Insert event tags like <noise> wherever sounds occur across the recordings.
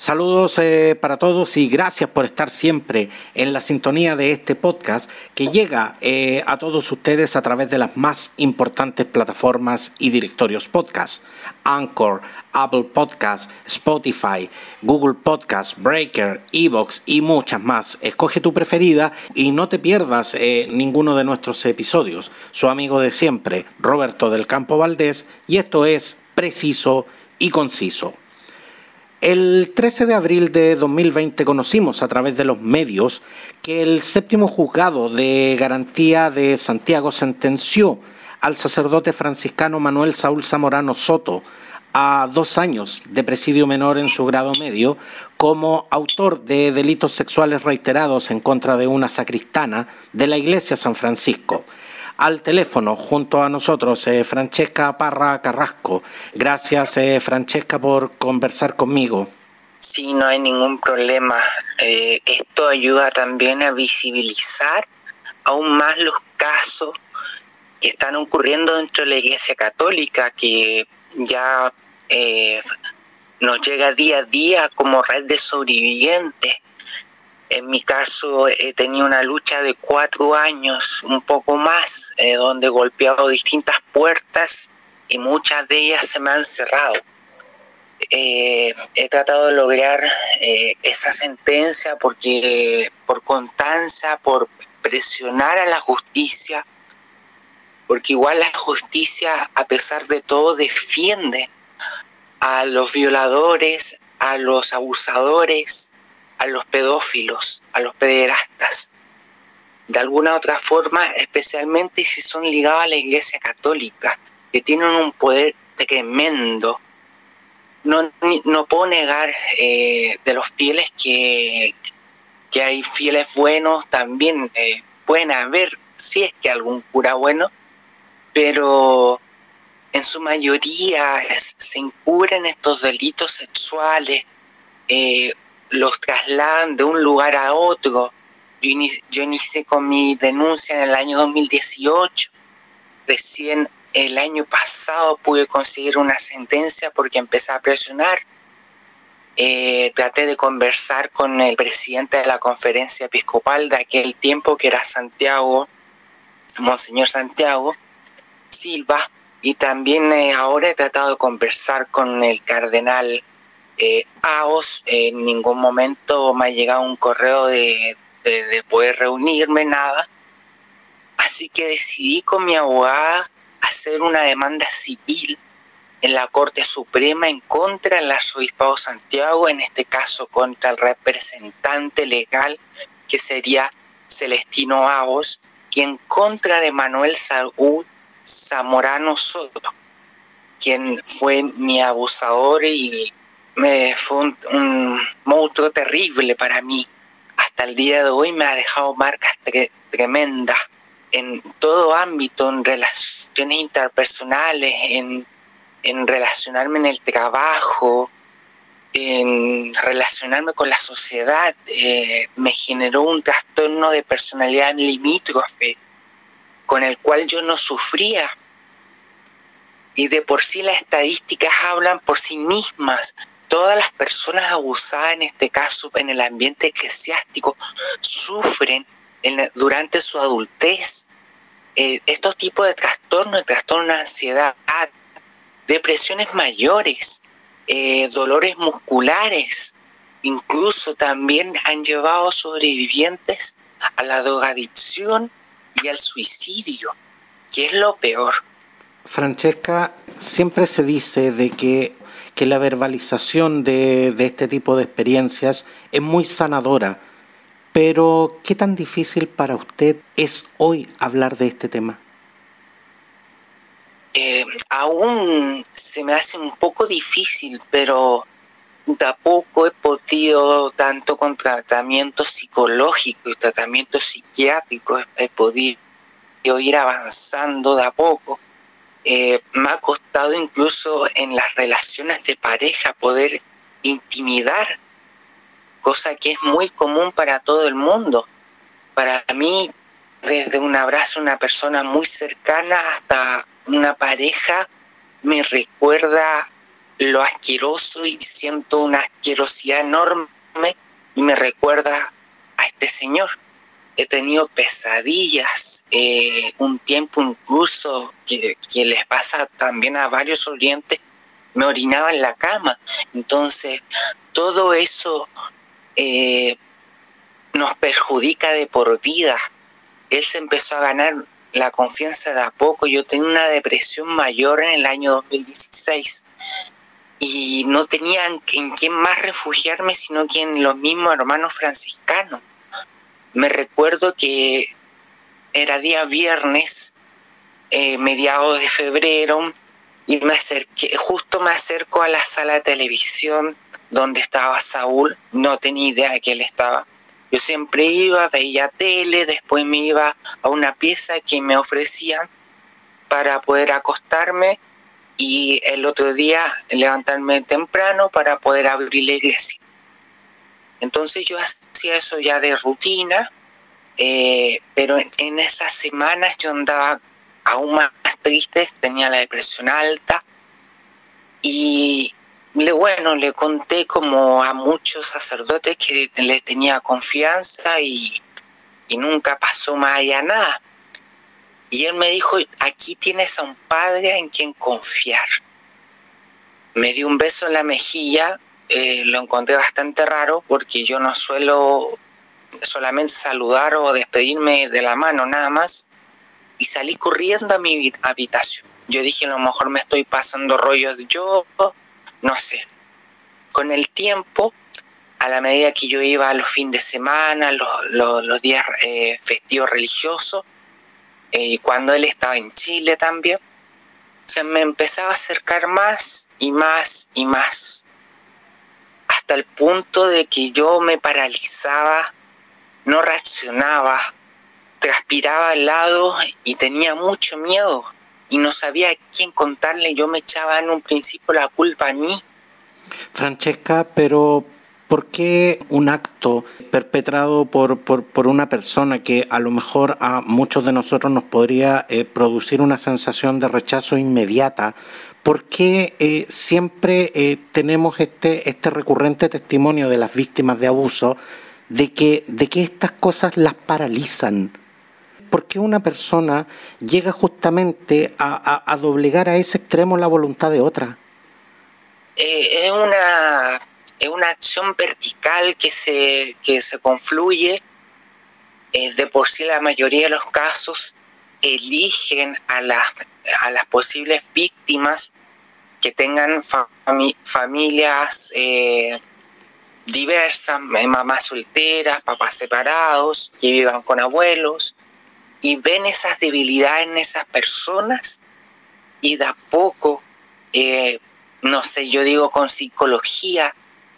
Saludos eh, para todos y gracias por estar siempre en la sintonía de este podcast que llega eh, a todos ustedes a través de las más importantes plataformas y directorios podcast. Anchor, Apple Podcast, Spotify, Google Podcast, Breaker, Evox y muchas más. Escoge tu preferida y no te pierdas eh, ninguno de nuestros episodios. Su amigo de siempre, Roberto del Campo Valdés, y esto es preciso y conciso. El 13 de abril de 2020 conocimos a través de los medios que el séptimo juzgado de garantía de Santiago sentenció al sacerdote franciscano Manuel Saúl Zamorano Soto a dos años de presidio menor en su grado medio como autor de delitos sexuales reiterados en contra de una sacristana de la iglesia San Francisco al teléfono junto a nosotros eh, Francesca Parra Carrasco. Gracias eh, Francesca por conversar conmigo. Sí, no hay ningún problema. Eh, esto ayuda también a visibilizar aún más los casos que están ocurriendo dentro de la Iglesia Católica, que ya nos llega día a día como red de sobrevivientes en mi caso he tenido una lucha de cuatro años, un poco más, eh, donde he golpeado distintas puertas y muchas de ellas se me han cerrado. Eh, he tratado de lograr eh, esa sentencia porque por constancia, por presionar a la justicia, porque igual la justicia, a pesar de todo, defiende a los violadores, a los abusadores, a los pedófilos, a los pederastas, de alguna otra forma, especialmente si son ligados a la Iglesia Católica, que tienen un poder tremendo. No, no puedo negar eh, de los fieles que, que hay fieles buenos, también eh, pueden haber, si es que algún cura bueno, pero en su mayoría se encubren estos delitos sexuales eh, los trasladan de un lugar a otro. Yo, inicié con mi denuncia en el año 2018. Recién el año pasado pude conseguir una sentencia porque empecé a presionar. Eh, traté de conversar con el presidente de la conferencia episcopal de aquel tiempo, que era Santiago, Monseñor Santiago Silva, y también eh, ahora he tratado de conversar con el cardenal AOS, en ningún momento me ha llegado un correo de, poder reunirme, nada. Así que decidí con mi abogada hacer una demanda civil en la Corte Suprema en contra del Arzobispado Santiago, en este caso contra el representante legal que sería Celestino Aos, y en contra de Manuel Saúl Zamorano Soto, quien fue mi abusador y me fue un, monstruo terrible para mí. Hasta el día de hoy me ha dejado marcas tremendas en todo ámbito, en relaciones interpersonales, en, relacionarme en el trabajo, en relacionarme con la sociedad. Eh, me generó un trastorno de personalidad limítrofe con el cual yo no sufría. Y de por sí las estadísticas hablan por sí mismas todas las personas abusadas, en este caso en el ambiente eclesiástico, sufren durante su adultez eh, estos tipos de trastornos, trastornos de ansiedad, depresiones mayores, eh, dolores musculares, incluso también han llevado sobrevivientes a la drogadicción y al suicidio, que es lo peor. Francesca, siempre se dice de que que la verbalización de, este tipo de experiencias es muy sanadora, pero ¿qué tan difícil para usted es hoy hablar de este tema? Eh, aún se me hace un poco difícil, pero tampoco he podido, tanto con tratamiento psicológico y tratamiento psiquiátrico, he podido ir avanzando de a poco. Eh, me ha costado incluso en las relaciones de pareja poder intimidar, cosa que es muy común para todo el mundo. Para mí, desde un abrazo a una persona muy cercana hasta una pareja, me recuerda lo asqueroso y siento una asquerosidad enorme y me recuerda a este señor. He tenido pesadillas, eh, un tiempo incluso que, les pasa también a varios oyentes, me orinaba en la cama. Entonces, todo eso eh, nos perjudica de por vida. Él se empezó a ganar la confianza de a poco. Yo tenía una depresión mayor en el año 2016 y no tenía en quién más refugiarme sino que en los mismos hermanos franciscanos. Me recuerdo que era día viernes, eh, mediados de febrero, y me acerqué, justo me acerco a la sala de televisión donde estaba Saúl, no tenía idea de que él estaba. Yo siempre iba, veía tele, después me iba a una pieza que me ofrecían para poder acostarme y el otro día levantarme temprano para poder abrir la iglesia. Entonces yo hacía eso ya de rutina, eh, pero en, esas semanas yo andaba aún más triste, tenía la depresión alta y le, bueno, le conté como a muchos sacerdotes que le tenía confianza y, y nunca pasó más allá nada. Y él me dijo, aquí tienes a un padre en quien confiar. Me dio un beso en la mejilla, eh, lo encontré bastante raro porque yo no suelo solamente saludar o despedirme de la mano nada más. Y salí corriendo a mi habitación. Yo dije, a lo mejor me estoy pasando rollos yo, no sé. Con el tiempo, a la medida que yo iba a los fines de semana, los, los, días eh, festivos religiosos, eh, y cuando él estaba en Chile también, se me empezaba a acercar más y más y más, hasta el punto de que yo me paralizaba, no reaccionaba, transpiraba al lado y tenía mucho miedo y no sabía a quién contarle, yo me echaba en un principio la culpa a mí. Francesca, pero ¿Por qué un acto perpetrado por, por, una persona que a lo mejor a muchos de nosotros nos podría eh, producir una sensación de rechazo inmediata? ¿Por qué eh, siempre eh, tenemos este, este recurrente testimonio de las víctimas de abuso de que, de que estas cosas las paralizan? ¿Por qué una persona llega justamente a, doblegar a ese extremo la voluntad de otra? es una es una acción vertical que se, que se confluye. Eh, de por sí la mayoría de los casos eligen a las, a las posibles víctimas que tengan familias eh, diversas, mamás solteras, papás separados, que vivan con abuelos, y ven esas debilidades en esas personas y de a poco, eh, no sé, yo digo con psicología,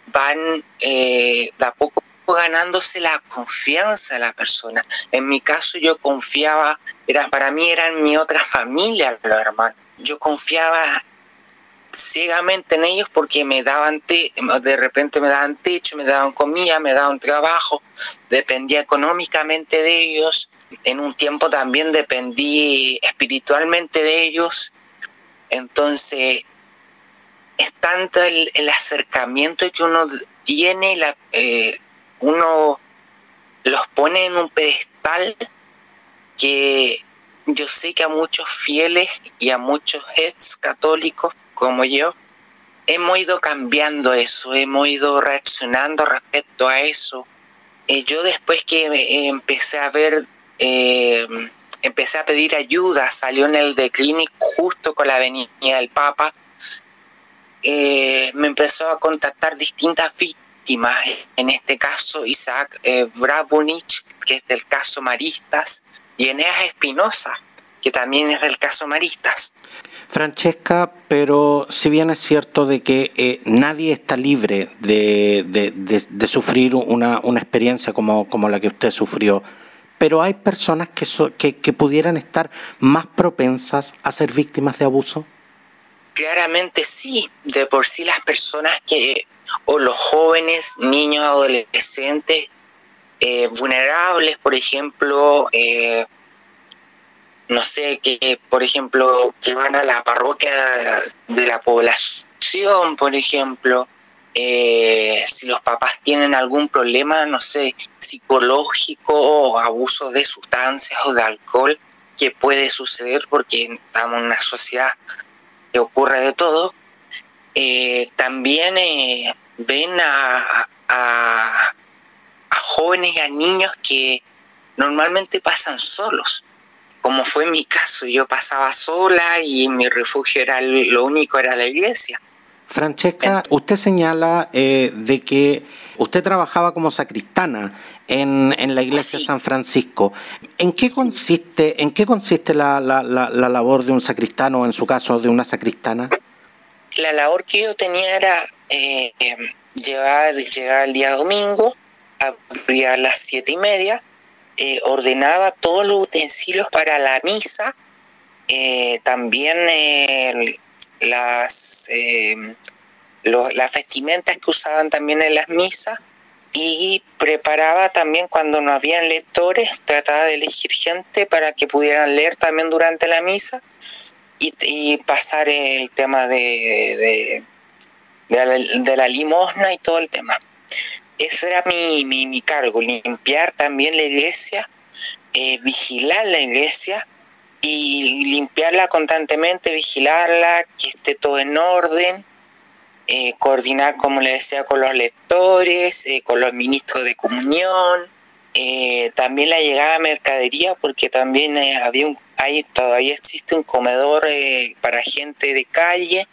van eh, poco ganándose la confianza de la persona. En mi caso yo confiaba, era, para mí eran mi otra familia los hermanos. Yo confiaba ciegamente en ellos porque me daban de repente me daban techo, me daban comida, me daban trabajo, dependía económicamente de ellos, en un tiempo también dependí espiritualmente de ellos. Entonces, es tanto el, acercamiento que uno tiene, la, eh, uno los pone en un pedestal que yo sé que a muchos fieles y a muchos ex católicos como yo, hemos ido cambiando eso, hemos ido reaccionando respecto a eso. Eh, yo después que eh, empecé a ver, empecé a pedir ayuda, salió en el declinic justo con la venida del Papa, eh, me empezó a contactar distintas víctimas, en este caso Isaac eh, que es del caso Maristas, y Eneas Espinosa, que también es del caso Maristas. Francesca, pero si bien es cierto de que eh, nadie está libre de, sufrir una, experiencia como, como, la que usted sufrió, pero hay personas que, que pudieran estar más propensas a ser víctimas de abuso. Claramente sí, de por sí las personas que, o los jóvenes, niños, adolescentes, eh, vulnerables, por ejemplo, eh, no sé, que por ejemplo, que van a la parroquia de la población por ejemplo, eh, si los papás tienen algún problema, no sé, psicológico o abuso de sustancias o de alcohol, que puede suceder porque estamos en una sociedad que ocurre de todo, eh, también eh, ven a, a, jóvenes y a niños que normalmente pasan solos, como fue mi caso, yo pasaba sola y mi refugio era lo único, era la iglesia. Francesca, usted señala eh, de que usted trabajaba como sacristana en, en la iglesia de San Francisco. ¿En qué consiste, en qué consiste la, la, la, labor de un sacristano, o en su caso de una sacristana? La labor que yo tenía era eh, llegar, llegar el día domingo, abría a las siete y media, eh, ordenaba todos los utensilios para la misa, eh, también eh, las, las vestimentas que usaban también en las misas y preparaba también cuando no habían lectores, trataba de elegir gente para que pudieran leer también durante la misa y, pasar el tema de, de la, limosna y todo el tema. Ese era mi, mi, cargo, limpiar también la iglesia, eh, vigilar la iglesia y limpiarla constantemente, vigilarla, que esté todo en orden, eh, coordinar, como le decía, con los lectores, eh, con los ministros de comunión, también la llegada de mercadería, porque también había un, hay, todavía existe un comedor para gente de calle,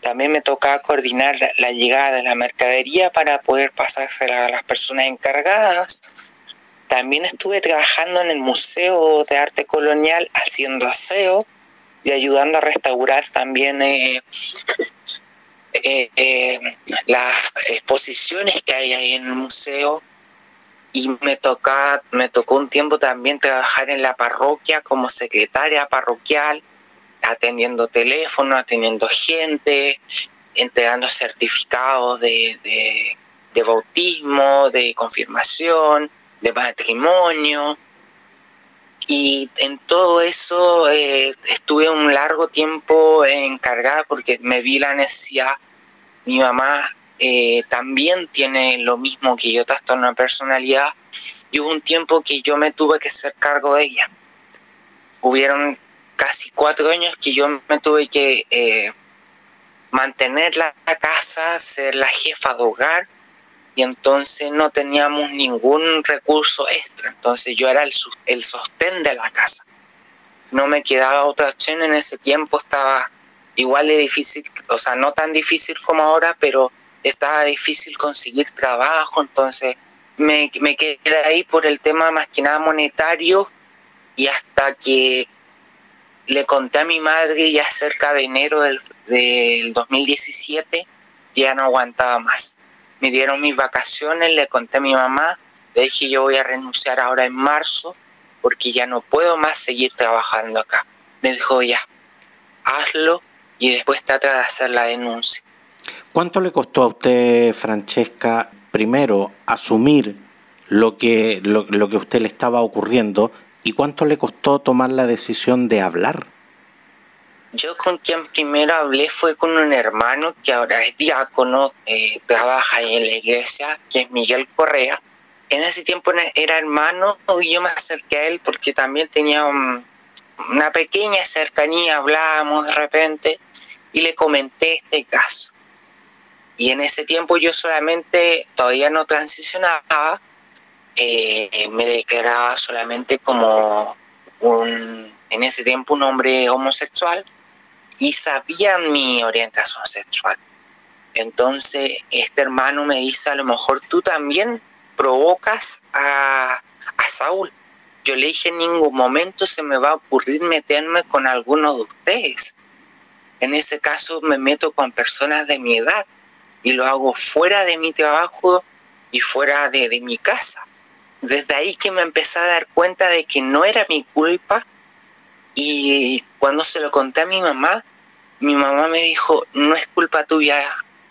también me tocaba coordinar la, llegada de la mercadería para poder pasársela a las personas encargadas. También estuve trabajando en el Museo de Arte Colonial haciendo aseo y ayudando a restaurar también eh, eh, eh, las exposiciones que hay ahí en el museo. Y me, toca, me tocó un tiempo también trabajar en la parroquia como secretaria parroquial atendiendo teléfono, atendiendo gente, entregando certificados de, de, bautismo, de confirmación, de matrimonio. Y en todo eso eh, estuve un largo tiempo encargada porque me vi la necesidad. Mi mamá eh, también tiene lo mismo que yo, trastorno una personalidad, y hubo un tiempo que yo me tuve que hacer cargo de ella. Hubieron casi cuatro años que yo me tuve que eh, mantener la casa, ser la jefa de hogar y entonces no teníamos ningún recurso extra, entonces yo era el, el sostén de la casa. No me quedaba otra opción en ese tiempo, estaba igual de difícil, o sea, no tan difícil como ahora, pero estaba difícil conseguir trabajo, entonces me, me quedé ahí por el tema más que nada monetario y hasta que le conté a mi madre ya cerca de enero del, del 2017, ya no aguantaba más. Me dieron mis vacaciones, le conté a mi mamá, le dije yo voy a renunciar ahora en marzo porque ya no puedo más seguir trabajando acá. Me dijo ya, hazlo y después trata de hacer la denuncia. ¿Cuánto le costó a usted, Francesca, primero asumir lo que, lo, lo que a usted le estaba ocurriendo ¿Y cuánto le costó tomar la decisión de hablar? Yo con quien primero hablé fue con un hermano que ahora es diácono, eh, trabaja en la iglesia, que es Miguel Correa. En ese tiempo era hermano y yo me acerqué a él porque también tenía una pequeña cercanía, hablábamos de repente y le comenté este caso. Y en ese tiempo yo solamente todavía no transicionaba, eh, me declaraba solamente como un, en ese tiempo un hombre homosexual y sabía mi orientación sexual. Entonces este hermano me dice, a lo mejor tú también provocas a, a Saúl. Yo le dije, en ningún momento se me va a ocurrir meterme con alguno de ustedes. En ese caso me meto con personas de mi edad y lo hago fuera de mi trabajo y fuera de mi casa desde ahí que me empecé a dar cuenta de que no era mi culpa y cuando se lo conté a mi mamá, mi mamá me dijo, no es culpa tuya,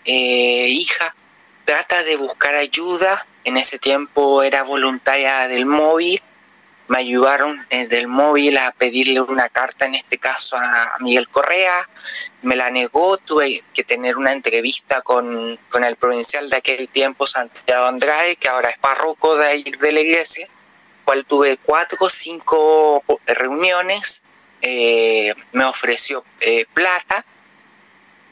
eh, hija, trata de buscar ayuda. En ese tiempo era voluntaria del móvil, me ayudaron desde el móvil a pedirle una carta, en este caso a Miguel Correa, me la negó, tuve que tener una entrevista con, el provincial de aquel tiempo, Santiago Andrade, que ahora es párroco de, de la iglesia, cual tuve cuatro o cinco reuniones, eh, me ofreció eh, plata,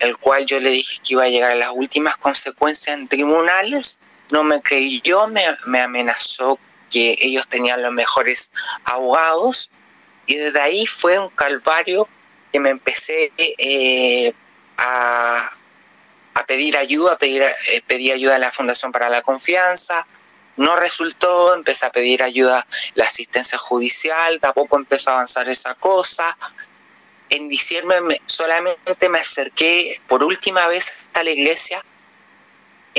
el cual yo le dije que iba a llegar a las últimas consecuencias en tribunales, no me creyó, me, me amenazó que ellos tenían los mejores abogados y desde ahí fue un calvario que me empecé eh, a, pedir ayuda, a pedir, eh, pedí ayuda a la Fundación para la Confianza, no resultó, empecé a pedir ayuda la asistencia judicial, tampoco empezó a avanzar esa cosa. En diciembre solamente me acerqué por última vez a la iglesia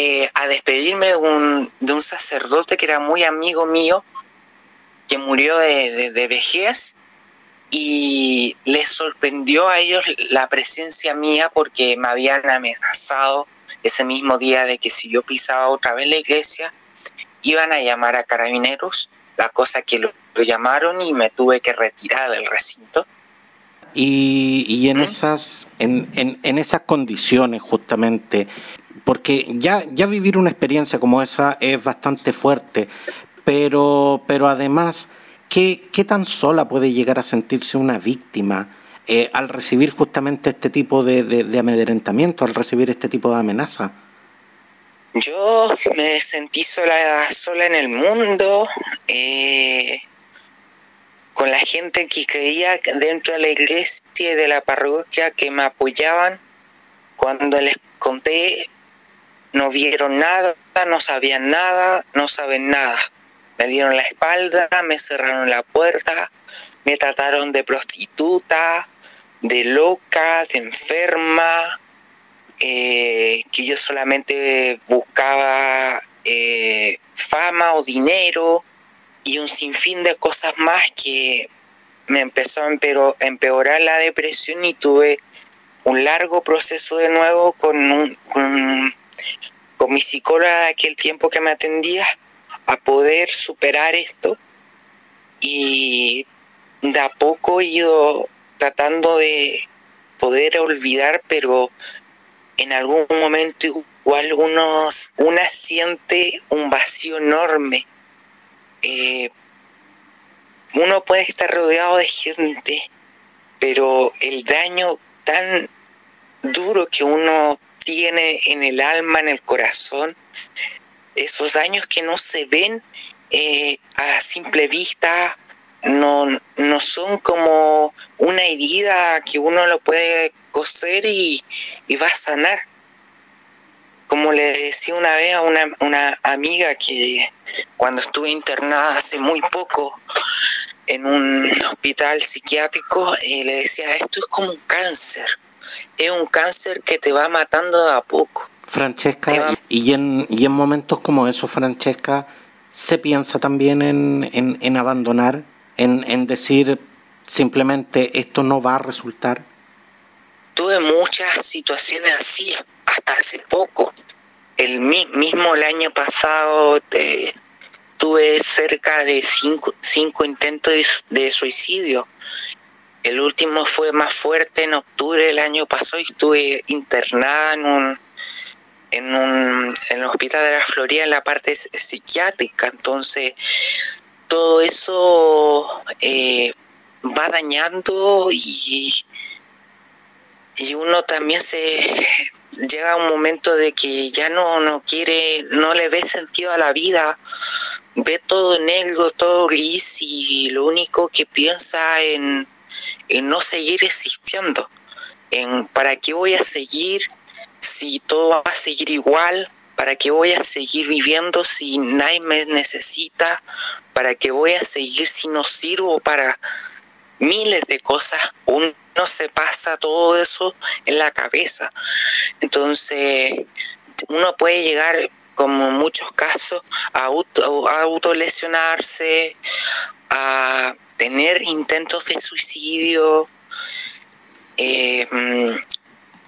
eh, a despedirme de un, de un sacerdote que era muy amigo mío, que murió de, de, vejez y les sorprendió a ellos la presencia mía porque me habían amenazado ese mismo día de que si yo pisaba otra vez la iglesia iban a llamar a carabineros, la cosa que lo, llamaron y me tuve que retirar del recinto. Y, y en, ¿Mm? esas, en, en, en, esas condiciones justamente, porque ya, ya vivir una experiencia como esa es bastante fuerte, pero, pero además, ¿qué, ¿qué tan sola puede llegar a sentirse una víctima eh, al recibir justamente este tipo de, de, amedrentamiento, al recibir este tipo de amenaza? Yo me sentí sola, sola en el mundo, eh, con la gente que creía dentro de la iglesia y de la parroquia que me apoyaban cuando les conté no vieron nada, no sabían nada, no saben nada. Me dieron la espalda, me cerraron la puerta, me trataron de prostituta, de loca, de enferma, eh, que yo solamente buscaba eh, fama o dinero y un sinfín de cosas más que me empezó a empeorar la depresión y tuve un largo proceso de nuevo con, un, con mi psicóloga de aquel tiempo que me atendía a poder superar esto y de a poco he ido tratando de poder olvidar, pero en algún momento igual uno, una siente un vacío enorme. Eh, uno puede estar rodeado de gente, pero el daño tan duro que uno tiene en el alma, en el corazón, esos daños que no se ven eh, a simple vista, no, no son como una herida que uno lo puede coser y, va a sanar. Como le decía una vez a una, amiga que cuando estuve internada hace muy poco en un hospital psiquiátrico, eh, le decía, esto es como un cáncer es un cáncer que te va matando a poco. Francesca, y, en, y en momentos como esos, Francesca, ¿se piensa también en, en, abandonar, en, en decir simplemente esto no va a resultar? Tuve muchas situaciones así, hasta hace poco. El mismo el año pasado tuve cerca de cinco, cinco intentos de suicidio el último fue más fuerte en octubre del año pasado y estuve internada en un en un en el hospital de la Florida en la parte psiquiátrica. Entonces, todo eso eh, va dañando y, y uno también se llega a un momento de que ya no, no quiere, no le ve sentido a la vida, ve todo negro, todo gris y lo único que piensa en en no seguir existiendo, en para qué voy a seguir si todo va a seguir igual, para qué voy a seguir viviendo si nadie me necesita, para qué voy a seguir si no sirvo para miles de cosas. Uno se pasa todo eso en la cabeza. Entonces, uno puede llegar, como en muchos casos, a, auto, a autolesionarse, a tener intentos de suicidio, eh,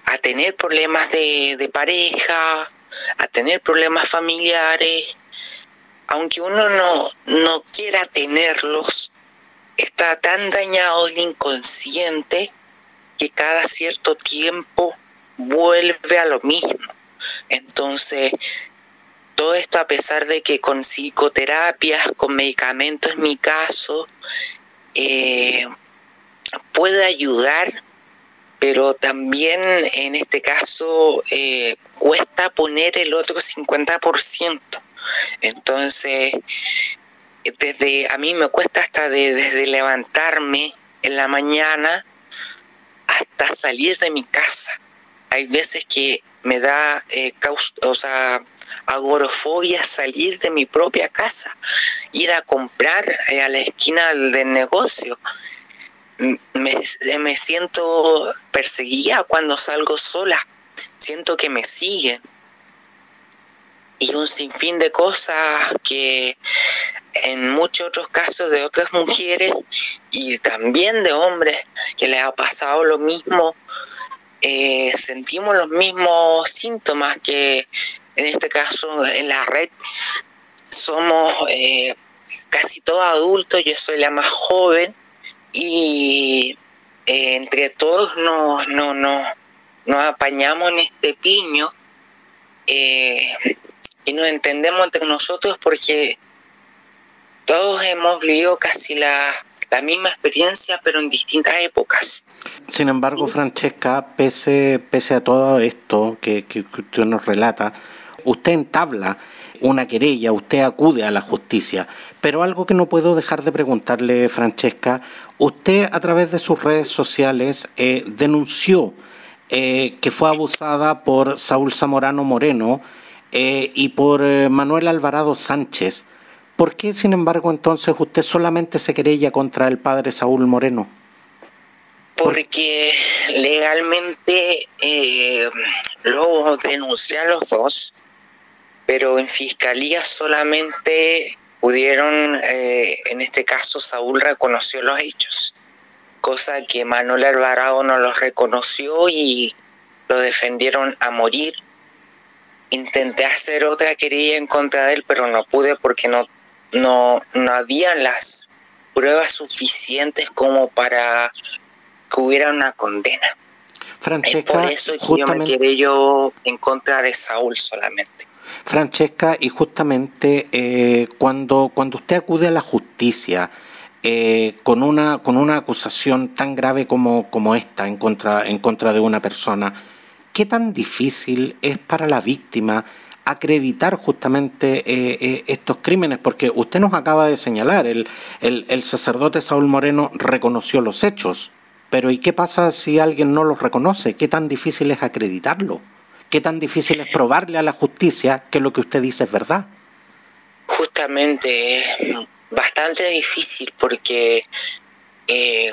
a tener problemas de, pareja, a tener problemas familiares, aunque uno no, no quiera tenerlos, está tan dañado el inconsciente que cada cierto tiempo vuelve a lo mismo. Entonces, todo esto a pesar de que con psicoterapias, con medicamentos en mi caso, eh, puede ayudar, pero también en este caso eh, cuesta poner el otro 50%. Entonces, desde a mí me cuesta hasta desde levantarme en la mañana hasta salir de mi casa. Hay veces que me da eh, o sea, agorofobia salir de mi propia casa, ir a comprar eh, a la esquina del negocio. Me, me siento perseguida cuando salgo sola, siento que me siguen y un sinfín de cosas que en muchos otros casos de otras mujeres y también de hombres que les ha pasado lo mismo, eh, sentimos los mismos síntomas que en este caso en la red. Somos eh, casi todos adultos, yo soy la más joven y eh, entre todos nos, no, no, nos apañamos en este piño y nos entendemos entre nosotros porque todos hemos vivido casi la, misma experiencia, pero en distintas épocas. Sin embargo, Francesca, pese, pese a todo esto que, que, usted nos relata, usted entabla una querella, usted acude a la justicia. Pero algo que no puedo dejar de preguntarle, Francesca, usted a través de sus redes sociales eh, denunció eh, que fue abusada por Saúl Zamorano Moreno, eh, y por eh, Manuel Alvarado Sánchez. ¿Por qué, sin embargo, entonces usted solamente se querella contra el padre Saúl Moreno? Porque legalmente eh, lo denuncié a los dos, pero en fiscalía solamente pudieron, en este caso Saúl reconoció los hechos, cosa que Manuel Alvarado no los reconoció y lo defendieron a morir intenté hacer otra querella en contra de él, pero no pude porque no, no, no habían las pruebas suficientes como para que hubiera una condena. Francesca, por eso yo me quedé yo en contra de Saúl solamente. Francesca, y justamente eh, cuando, cuando usted acude a la justicia eh, con, una, con una acusación tan grave como, como esta en contra, en contra de una persona, ¿Qué tan difícil es para la víctima acreditar justamente eh, eh, estos crímenes? Porque usted nos acaba de señalar, el, el, sacerdote Saúl Moreno reconoció los hechos, pero ¿y qué pasa si alguien no los reconoce? ¿Qué tan difícil es acreditarlo? ¿Qué tan difícil es probarle a la justicia que lo que usted dice es verdad? Justamente bastante difícil porque eh,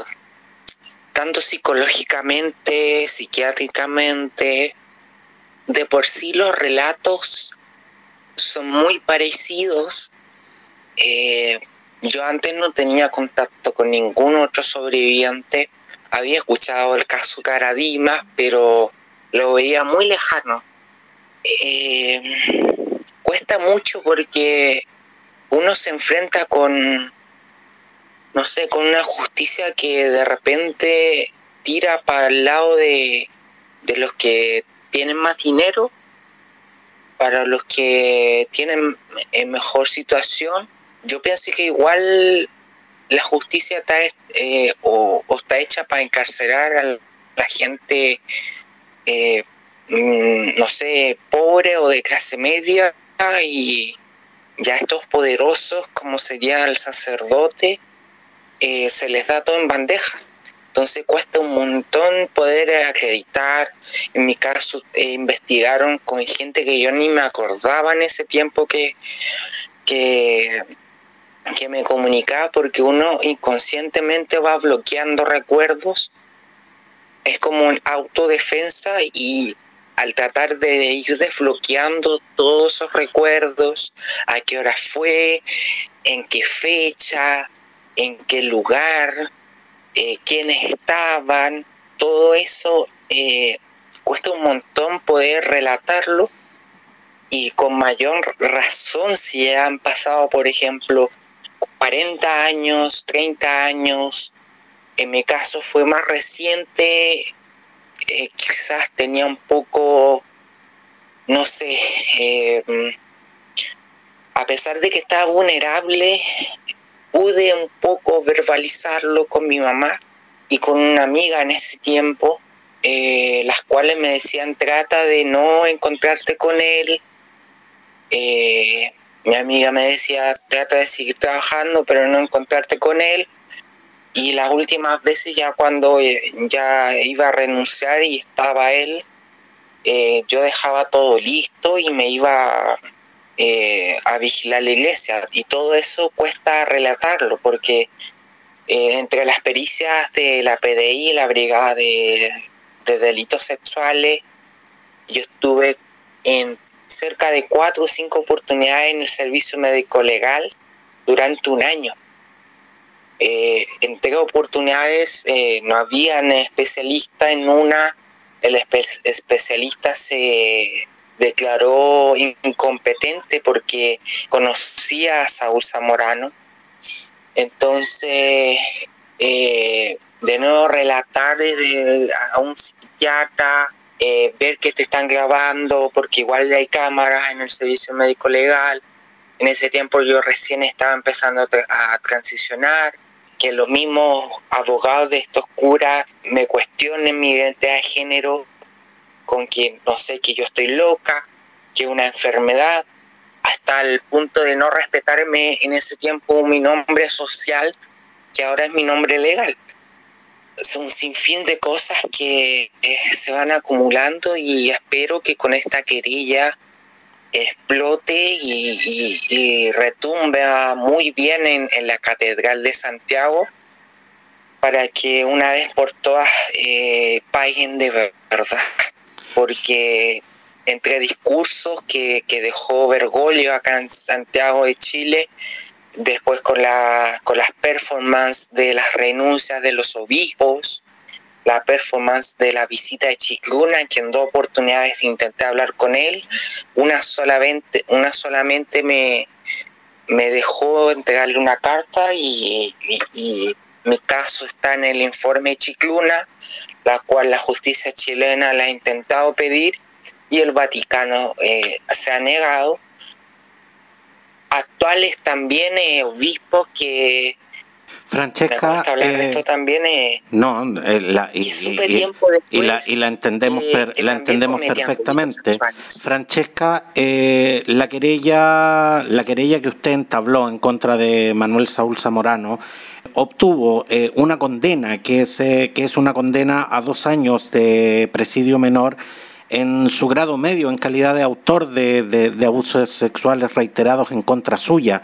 tanto psicológicamente, psiquiátricamente, de por sí los relatos son muy parecidos. Eh, yo antes no tenía contacto con ningún otro sobreviviente. Había escuchado el caso Caradima, pero lo veía muy lejano. Eh, cuesta mucho porque uno se enfrenta con no sé, con una justicia que de repente tira para el lado de, los que tienen más dinero, para los que tienen mejor situación. Yo pienso que igual la justicia está eh, o, está hecha para encarcelar a la gente, eh, mm, no sé, pobre o de clase media y ya estos poderosos como sería el sacerdote eh, se les da todo en bandeja. Entonces cuesta un montón poder acreditar. En mi caso, eh, investigaron con gente que yo ni me acordaba en ese tiempo que, que, que me comunicaba, porque uno inconscientemente va bloqueando recuerdos. Es como un autodefensa y al tratar de ir desbloqueando todos esos recuerdos, a qué hora fue, en qué fecha, en qué lugar, eh, quiénes estaban, todo eso eh, cuesta un montón poder relatarlo y con mayor razón si han pasado, por ejemplo, 40 años, 30 años. En mi caso fue más reciente, eh, quizás tenía un poco, no sé, eh, a pesar de que estaba vulnerable, pude un poco verbalizarlo con mi mamá y con una amiga en ese tiempo, eh, las cuales me decían trata de no encontrarte con él. Eh, mi amiga me decía trata de seguir trabajando pero no encontrarte con él. Y las últimas veces ya cuando eh, ya iba a renunciar y estaba él, yo dejaba todo listo y me iba a vigilar la iglesia. Y todo eso cuesta relatarlo porque entre las pericias de la PDI, la Brigada de de delitos sexuales. Yo estuve en cerca de cuatro o cinco oportunidades en el servicio médico legal durante un año. Eh, en tres oportunidades eh, no habían especialista en una, el especialista se declaró incompetente porque conocía a Saúl Zamorano. Entonces, eh, de nuevo relatar a un psiquiatra, eh, ver que te están grabando, porque igual hay cámaras en el servicio médico legal. En ese tiempo yo recién estaba empezando a, transicionar, que los mismos abogados de estos curas me cuestionen mi identidad de género, con quien no sé que yo estoy loca, que una enfermedad, hasta el punto de no respetarme en ese tiempo mi nombre social, que ahora es mi nombre legal son sinfín de cosas que eh, se van acumulando y espero que con esta querella explote y, retumbe muy bien en, la Catedral de Santiago para que una vez por todas eh, paguen de verdad. Porque entre discursos que, que dejó Bergoglio acá en Santiago de Chile, después con, la, con las performances de las renuncias de los obispos, la performance de la visita de Chicluna, en dos oportunidades intenté hablar con él, una solamente, una solamente me, me dejó entregarle una carta y, mi caso está en el informe Chicluna, la cual la justicia chilena la ha intentado pedir y el Vaticano eh, se ha negado. Actuales también eh, obispos que Francesca hablar de esto también eh, no eh, la, y, y, la, y la entendemos la entendemos perfectamente. Francesca la querella la querella que usted entabló en contra de Manuel Saúl Zamorano obtuvo una condena que es que es una condena a dos años de presidio menor en su grado medio en calidad de autor de, abusos sexuales reiterados en contra suya.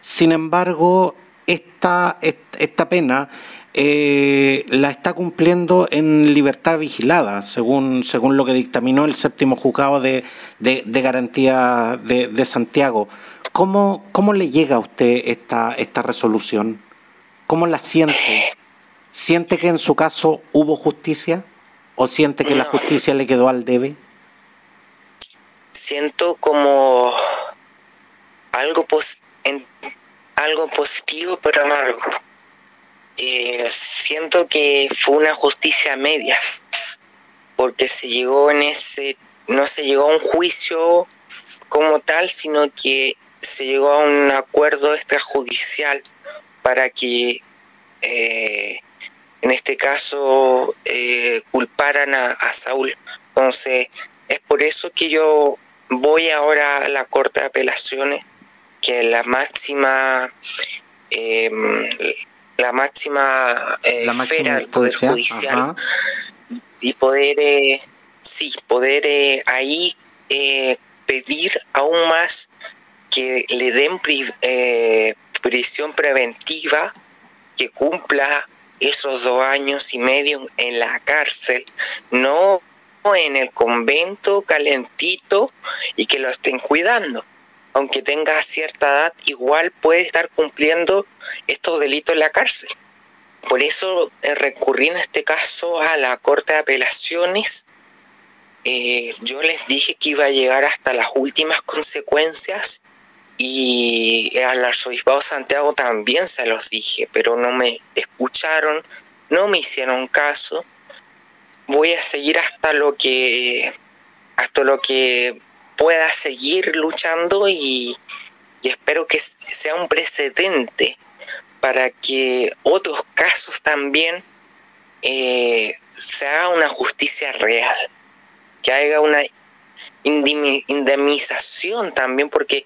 Sin embargo, esta, esta pena eh, la está cumpliendo en libertad vigilada, según, según lo que dictaminó el séptimo juzgado de, garantía de, Santiago. ¿Cómo, ¿Cómo le llega a usted esta, esta resolución? ¿Cómo la siente? ¿Siente que en su caso hubo justicia? ¿O siente que la justicia le quedó al debe? Siento como algo, algo positivo pero amargo. Eh, siento que fue una justicia media, porque se llegó en ese, no se llegó a un juicio como tal, sino que se llegó a un acuerdo extrajudicial para que eh, en este caso eh, culparan a, Saúl. Entonces, es por eso que yo voy ahora a la Corte de Apelaciones, que es la máxima, em, la máxima, eh, esfera del Poder Judicial, y poder, eh, sí, poder eh, ahí pedir aún más que le den prisión preventiva, que cumpla esos dos años y medio en la cárcel, no en el convento calentito y que lo estén cuidando. Aunque tenga cierta edad, igual puede estar cumpliendo estos delitos en la cárcel. Por eso eh, recurrí en este caso a la Corte de Apelaciones. Eh, yo les dije que iba a llegar hasta las últimas consecuencias y al arzobispado Santiago también se los dije, pero no me escucharon, no me hicieron caso. Voy a seguir hasta lo que hasta lo que pueda seguir luchando y, espero que sea un precedente para que otros casos también eh, se haga una justicia real, que haya una indemnización también, porque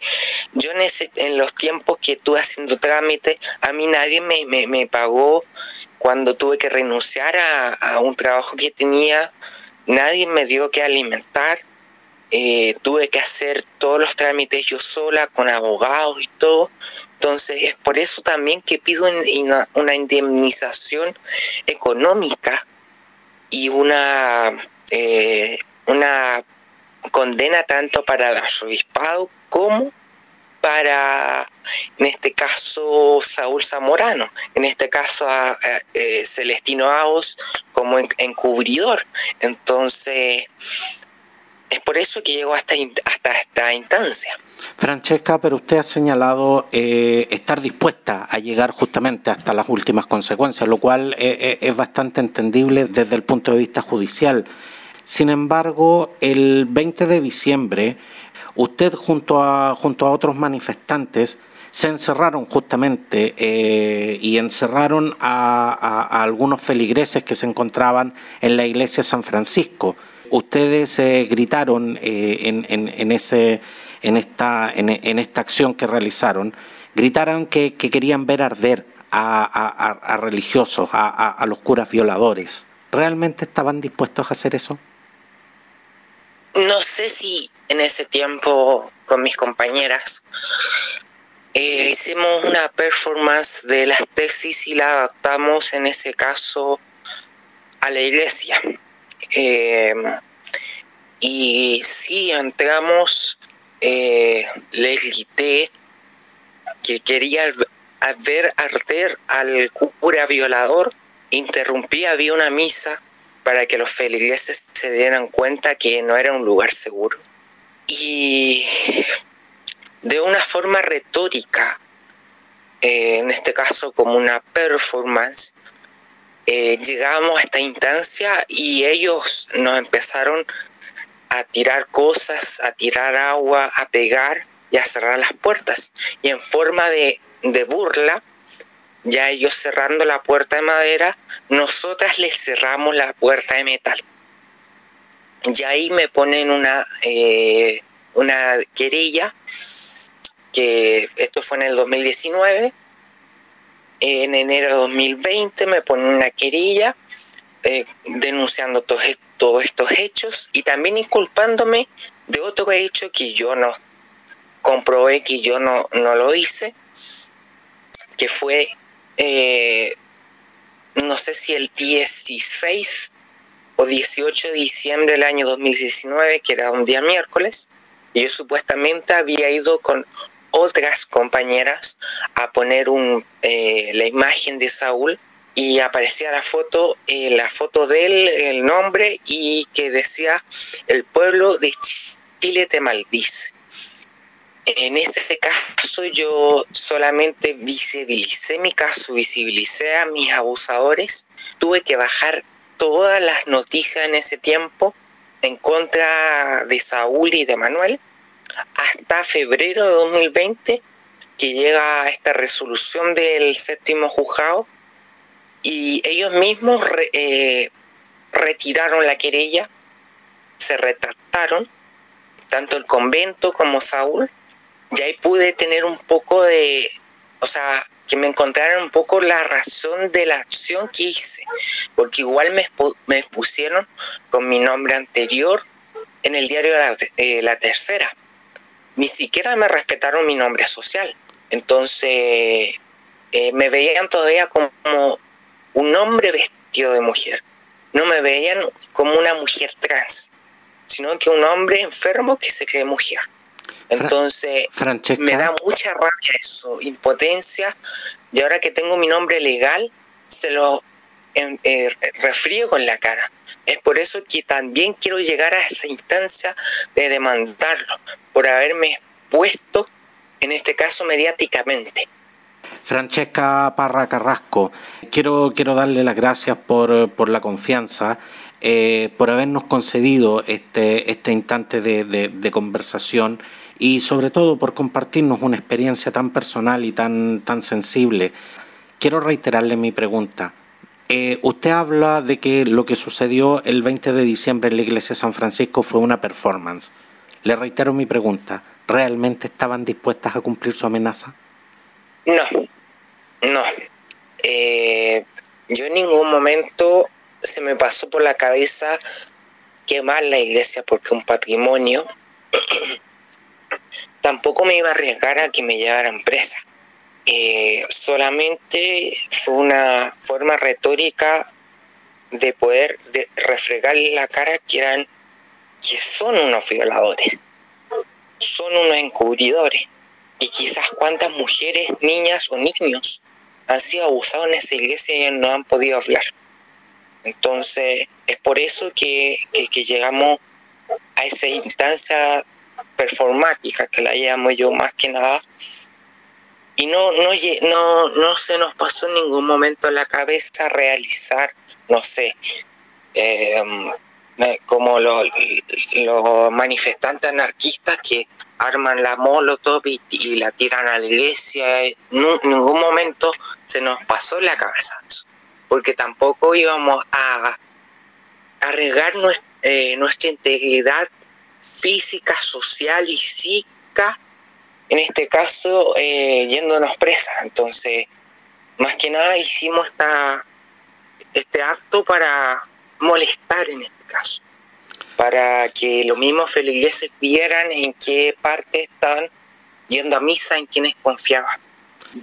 yo en, ese, en los tiempos que estuve haciendo trámite, a mí nadie me, me, pagó cuando tuve que renunciar a, un trabajo que tenía, nadie me dio que alimentar, eh, tuve que hacer todos los trámites yo sola, con abogados y todo. Entonces es por eso también que pido una, una indemnización económica y una, eh, una condena tanto para el arzobispado como para, en este caso, Saúl Zamorano, en este caso a, eh, Celestino Aos como encubridor. Entonces, es por eso que llegó hasta, hasta esta instancia. Francesca, pero usted ha señalado eh, estar dispuesta a llegar justamente hasta las últimas consecuencias, lo cual eh, es bastante entendible desde el punto de vista judicial. Sin embargo, el 20 de diciembre, usted junto a, junto a otros manifestantes se encerraron justamente eh, y encerraron a, algunos feligreses que se encontraban en la iglesia de San Francisco. Ustedes eh, gritaron eh, en, ese, en, esta, en, esta acción que realizaron, gritaron que, querían ver arder a, religiosos, a los curas violadores. ¿Realmente estaban dispuestos a hacer eso? No sé si en ese tiempo con mis compañeras eh, hicimos una performance de las tesis y la adaptamos en ese caso a la iglesia. Eh, y sí, entramos, eh, le grité que quería ver arder al cura violador, interrumpí, había una misa para que los feligreses se dieran cuenta que no era un lugar seguro. Y de una forma retórica, eh, en este caso como una performance, eh, llegamos a esta instancia y ellos nos empezaron a tirar cosas, a tirar agua, a pegar y a cerrar las puertas. Y en forma de, de burla, ya ellos cerrando la puerta de madera, nosotras les cerramos la puerta de metal. Y ahí me ponen una, eh, una querella, que esto fue en el 2019, en enero de 2020 me ponen una querella eh, denunciando todos, todos estos hechos y también inculpándome de otro hecho que yo no comprobé que yo no, no lo hice, que fue eh, no sé si el 16 o 18 de diciembre del año 2019, que era un día miércoles, yo supuestamente había ido con otras compañeras a poner un, eh, la imagen de Saúl y aparecía la foto, eh, la foto de él, el nombre y que decía el pueblo de Chile te maldice. En ese caso yo solamente visibilicé mi caso, visibilicé a mis abusadores, tuve que bajar todas las noticias en ese tiempo en contra de Saúl y de Manuel hasta febrero de 2020 que llega esta resolución del séptimo juzgado y ellos mismos eh, retiraron la querella, se retractaron, tanto el convento como Saúl, y ahí pude tener un poco de, o sea, que me encontraran un poco la razón de la acción que hice, porque igual me, me expusieron con mi nombre anterior en el diario La, eh, la Tercera. Ni siquiera me respetaron mi nombre social. Entonces, eh, me veían todavía como un hombre vestido de mujer. No me veían como una mujer trans, sino que un hombre enfermo que se cree mujer. Entonces, me da mucha rabia eso, impotencia, y ahora que tengo mi nombre legal, se lo eh, refrío con la cara. Es por eso que también quiero llegar a esa instancia de demandarlo, por haberme puesto en este caso mediáticamente. Francesca Parra Carrasco, quiero, quiero darle las gracias por, por la confianza, eh, por habernos concedido este, este instante de, de, conversación y sobre todo por compartirnos una experiencia tan personal y tan, tan sensible. Quiero reiterarle mi pregunta. Eh, usted habla de que lo que sucedió el 20 de diciembre en la iglesia de San Francisco fue una performance. Le reitero mi pregunta. ¿Realmente estaban dispuestas a cumplir su amenaza? No, no. Eh, yo en ningún momento se me pasó por la cabeza quemar la iglesia porque un patrimonio. <clears throat> Tampoco me iba a arriesgar a que me llevaran presa. Eh, solamente fue una forma retórica de poder de refregarle la cara que eran que son unos violadores, son unos encubridores y quizás cuántas mujeres, niñas o niños han sido abusados en esa iglesia y no han podido hablar. Entonces, es por eso que, llegamos a esa instancia performática, que la llamo yo más que nada, y no, no, no, no se nos pasó en ningún momento en la cabeza realizar, no sé, eh, como los, los manifestantes anarquistas que arman la molotov y, y la tiran a la iglesia. En ningún momento se nos pasó la cabeza porque tampoco íbamos a arriesgar eh, nuestra integridad física, social y psíquica, en este caso eh, yéndonos presas. Entonces, más que nada hicimos este acto para molestar en este caso para que los mismos feligreses vieran en qué parte están yendo a misa, en quienes confiaban.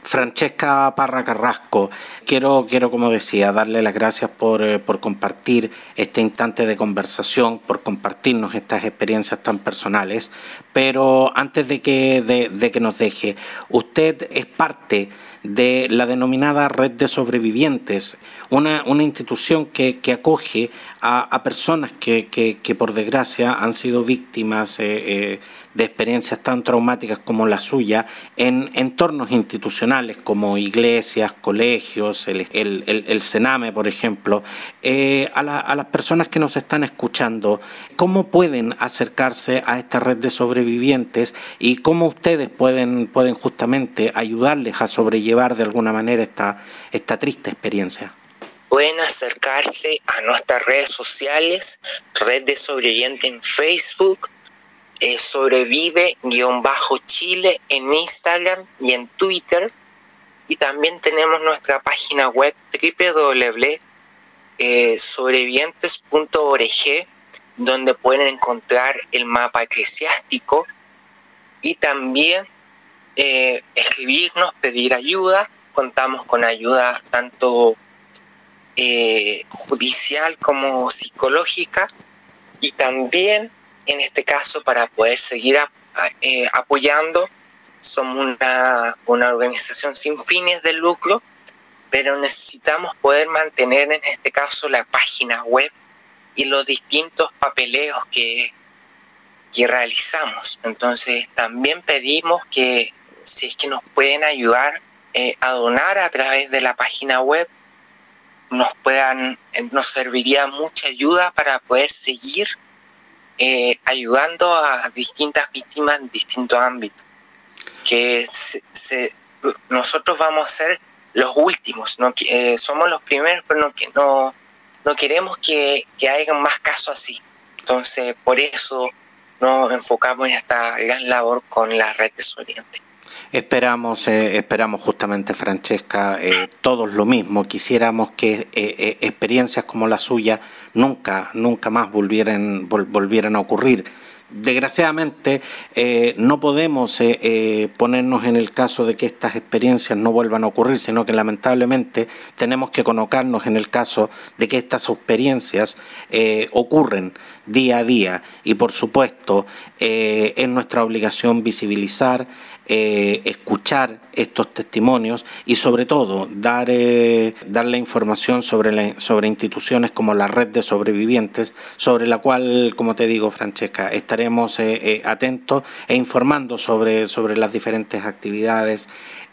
Francesca Parra Carrasco, quiero, quiero como decía, darle las gracias por, eh, por, compartir este instante de conversación, por compartirnos estas experiencias tan personales, pero antes de que, de, que nos deje, usted es parte de la denominada Red de Sobrevivientes, una, una institución que, que acoge a, personas que, que, por desgracia han sido víctimas eh, eh, de experiencias tan traumáticas como la suya en entornos institucionales como iglesias, colegios, el, el, el, Sename, por ejemplo. Eh, a, a las personas que nos están escuchando, ¿cómo pueden acercarse a esta red de sobrevivientes y cómo ustedes pueden, pueden justamente ayudarles a sobrellevar de alguna manera esta, esta triste experiencia? pueden acercarse a nuestras redes sociales, Red de Sobreviviente en Facebook, eh, Sobrevive-Chile en Instagram y en Twitter. Y también tenemos nuestra página web www.sobrevivientes.org, donde pueden encontrar el mapa eclesiástico y también eh, escribirnos, pedir ayuda. Contamos con ayuda tanto eh, judicial como psicológica y también en este caso para poder seguir eh, apoyando somos una, una organización sin fines de lucro pero necesitamos poder mantener en este caso la página web y los distintos papeleos que, que realizamos. Entonces también pedimos que si es que nos pueden ayudar eh, a donar a través de la página web nos puedan, eh, nos serviría mucha ayuda para poder seguir eh, ayudando a distintas víctimas en distintos ámbitos. Que se, nosotros vamos a ser los últimos, no, eh, somos los primeros, pero no, no, no queremos que, que haya más casos así. Entonces, por eso nos enfocamos en esta gran labor con la red de Oriente. Esperamos, eh, esperamos justamente, Francesca, eh, todos lo mismo. Quisiéramos que eh, experiencias como la suya nunca, nunca más volvieran, volvieran a ocurrir. Desgraciadamente, no podemos ponernos en el caso de que estas experiencias no vuelvan a ocurrir, sino que lamentablemente tenemos que colocarnos en el caso de que estas experiencias ocurren día a día. Y por supuesto, es nuestra obligación visibilizar, eh, escuchar estos testimonios y sobre todo dar, eh, la información sobre, sobre instituciones como la red de sobrevivientes, sobre la cual, como te digo, Francesca, estaremos estaremos atentos e informando sobre, sobre las diferentes actividades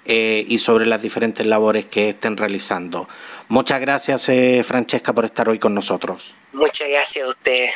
y sobre las diferentes labores que estén realizando. Muchas gracias, Francesca, por estar hoy con nosotros. Muchas gracias a usted.